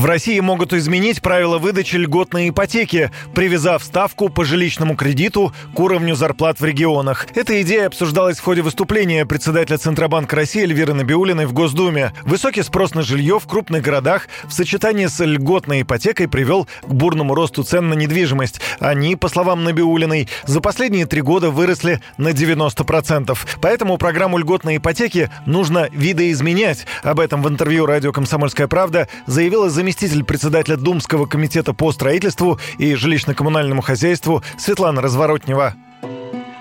В России могут изменить правила выдачи льготной ипотеки, привязав ставку по жилищному кредиту к уровню зарплат в регионах. Эта идея обсуждалась в ходе выступления председателя Центробанка России Эльвиры Набиулиной в Госдуме. Высокий спрос на жилье в крупных городах в сочетании с льготной ипотекой привел к бурному росту цен на недвижимость. Они, по словам Набиулиной, за последние три года выросли на 90%. Поэтому программу льготной ипотеки нужно видоизменять. Об этом в интервью радио «Комсомольская правда» заявила заместитель заместитель председателя Думского комитета по строительству и жилищно-коммунальному хозяйству Светлана Разворотнева.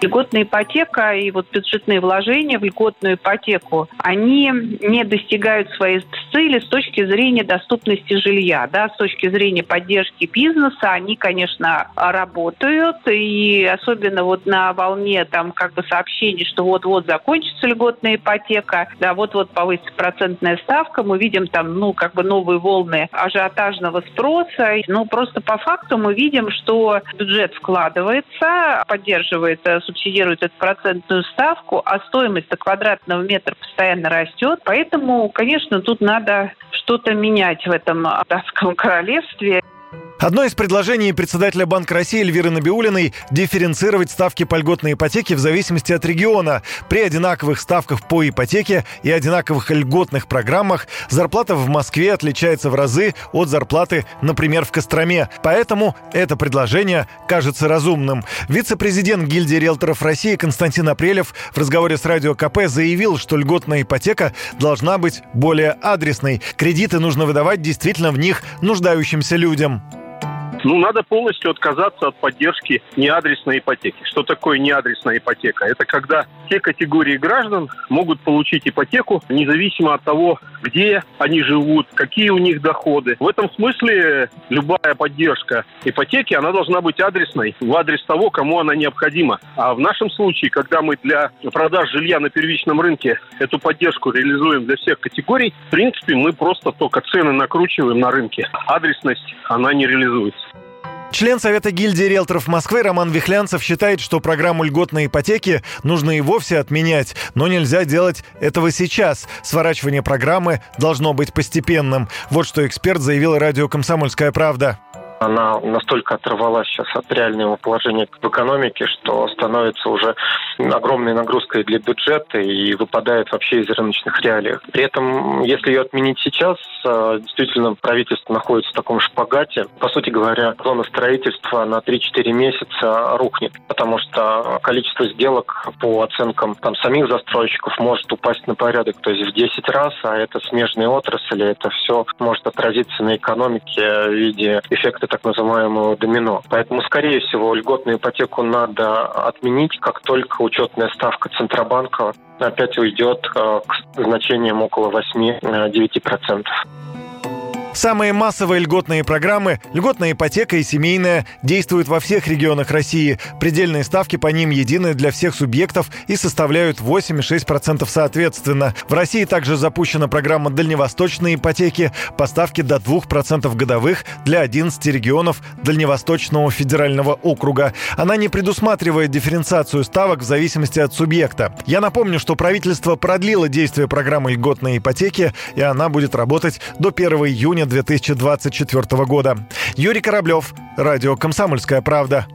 Льготная ипотека и вот бюджетные вложения в льготную ипотеку, они не достигают своей цели с точки зрения доступности жилья. Да, с точки зрения поддержки бизнеса они, конечно, работают. И особенно вот на волне там как бы сообщений, что вот-вот закончится льготная ипотека, да, вот-вот повысится процентная ставка, мы видим там, ну, как бы новые волны ажиотажного спроса. Ну, просто по факту мы видим, что бюджет вкладывается, поддерживает субсидирует эту процентную ставку, а стоимость квадратного метра постоянно растет. Поэтому, конечно, тут надо что-то менять в этом датском королевстве. Одно из предложений председателя Банка России Эльвиры Набиулиной – дифференцировать ставки по льготной ипотеке в зависимости от региона. При одинаковых ставках по ипотеке и одинаковых льготных программах зарплата в Москве отличается в разы от зарплаты, например, в Костроме. Поэтому это предложение кажется разумным. Вице-президент гильдии риэлторов России Константин Апрелев в разговоре с Радио КП заявил, что льготная ипотека должна быть более адресной. Кредиты нужно выдавать действительно в них нуждающимся людям. Ну, надо полностью отказаться от поддержки неадресной ипотеки. Что такое неадресная ипотека? Это когда те категории граждан могут получить ипотеку независимо от того, где они живут, какие у них доходы. В этом смысле любая поддержка ипотеки, она должна быть адресной, в адрес того, кому она необходима. А в нашем случае, когда мы для продаж жилья на первичном рынке эту поддержку реализуем для всех категорий, в принципе, мы просто только цены накручиваем на рынке. Адресность, она не реализуется. Член Совета гильдии риэлторов Москвы Роман Вихлянцев считает, что программу льготной ипотеки нужно и вовсе отменять, но нельзя делать этого сейчас. Сворачивание программы должно быть постепенным. Вот что эксперт заявил радио «Комсомольская правда» она настолько оторвалась сейчас от реального положения в экономике, что становится уже огромной нагрузкой для бюджета и выпадает вообще из рыночных реалий. При этом, если ее отменить сейчас, э, действительно правительство находится в таком шпагате. По сути говоря, зона строительства на 3-4 месяца рухнет, потому что количество сделок по оценкам там, самих застройщиков может упасть на порядок, то есть в 10 раз, а это смежные отрасли, это все может отразиться на экономике в виде эффекта так называемого домино. Поэтому, скорее всего, льготную ипотеку надо отменить, как только учетная ставка Центробанка опять уйдет э, к значениям около 8-9%. Самые массовые льготные программы «Льготная ипотека» и «Семейная» действуют во всех регионах России. Предельные ставки по ним едины для всех субъектов и составляют 8 и 6% соответственно. В России также запущена программа дальневосточной ипотеки по ставке до 2% годовых для 11 регионов Дальневосточного федерального округа. Она не предусматривает дифференциацию ставок в зависимости от субъекта. Я напомню, что правительство продлило действие программы льготной ипотеки, и она будет работать до 1 июня июня 2024 года. Юрий Кораблев, радио «Комсомольская правда».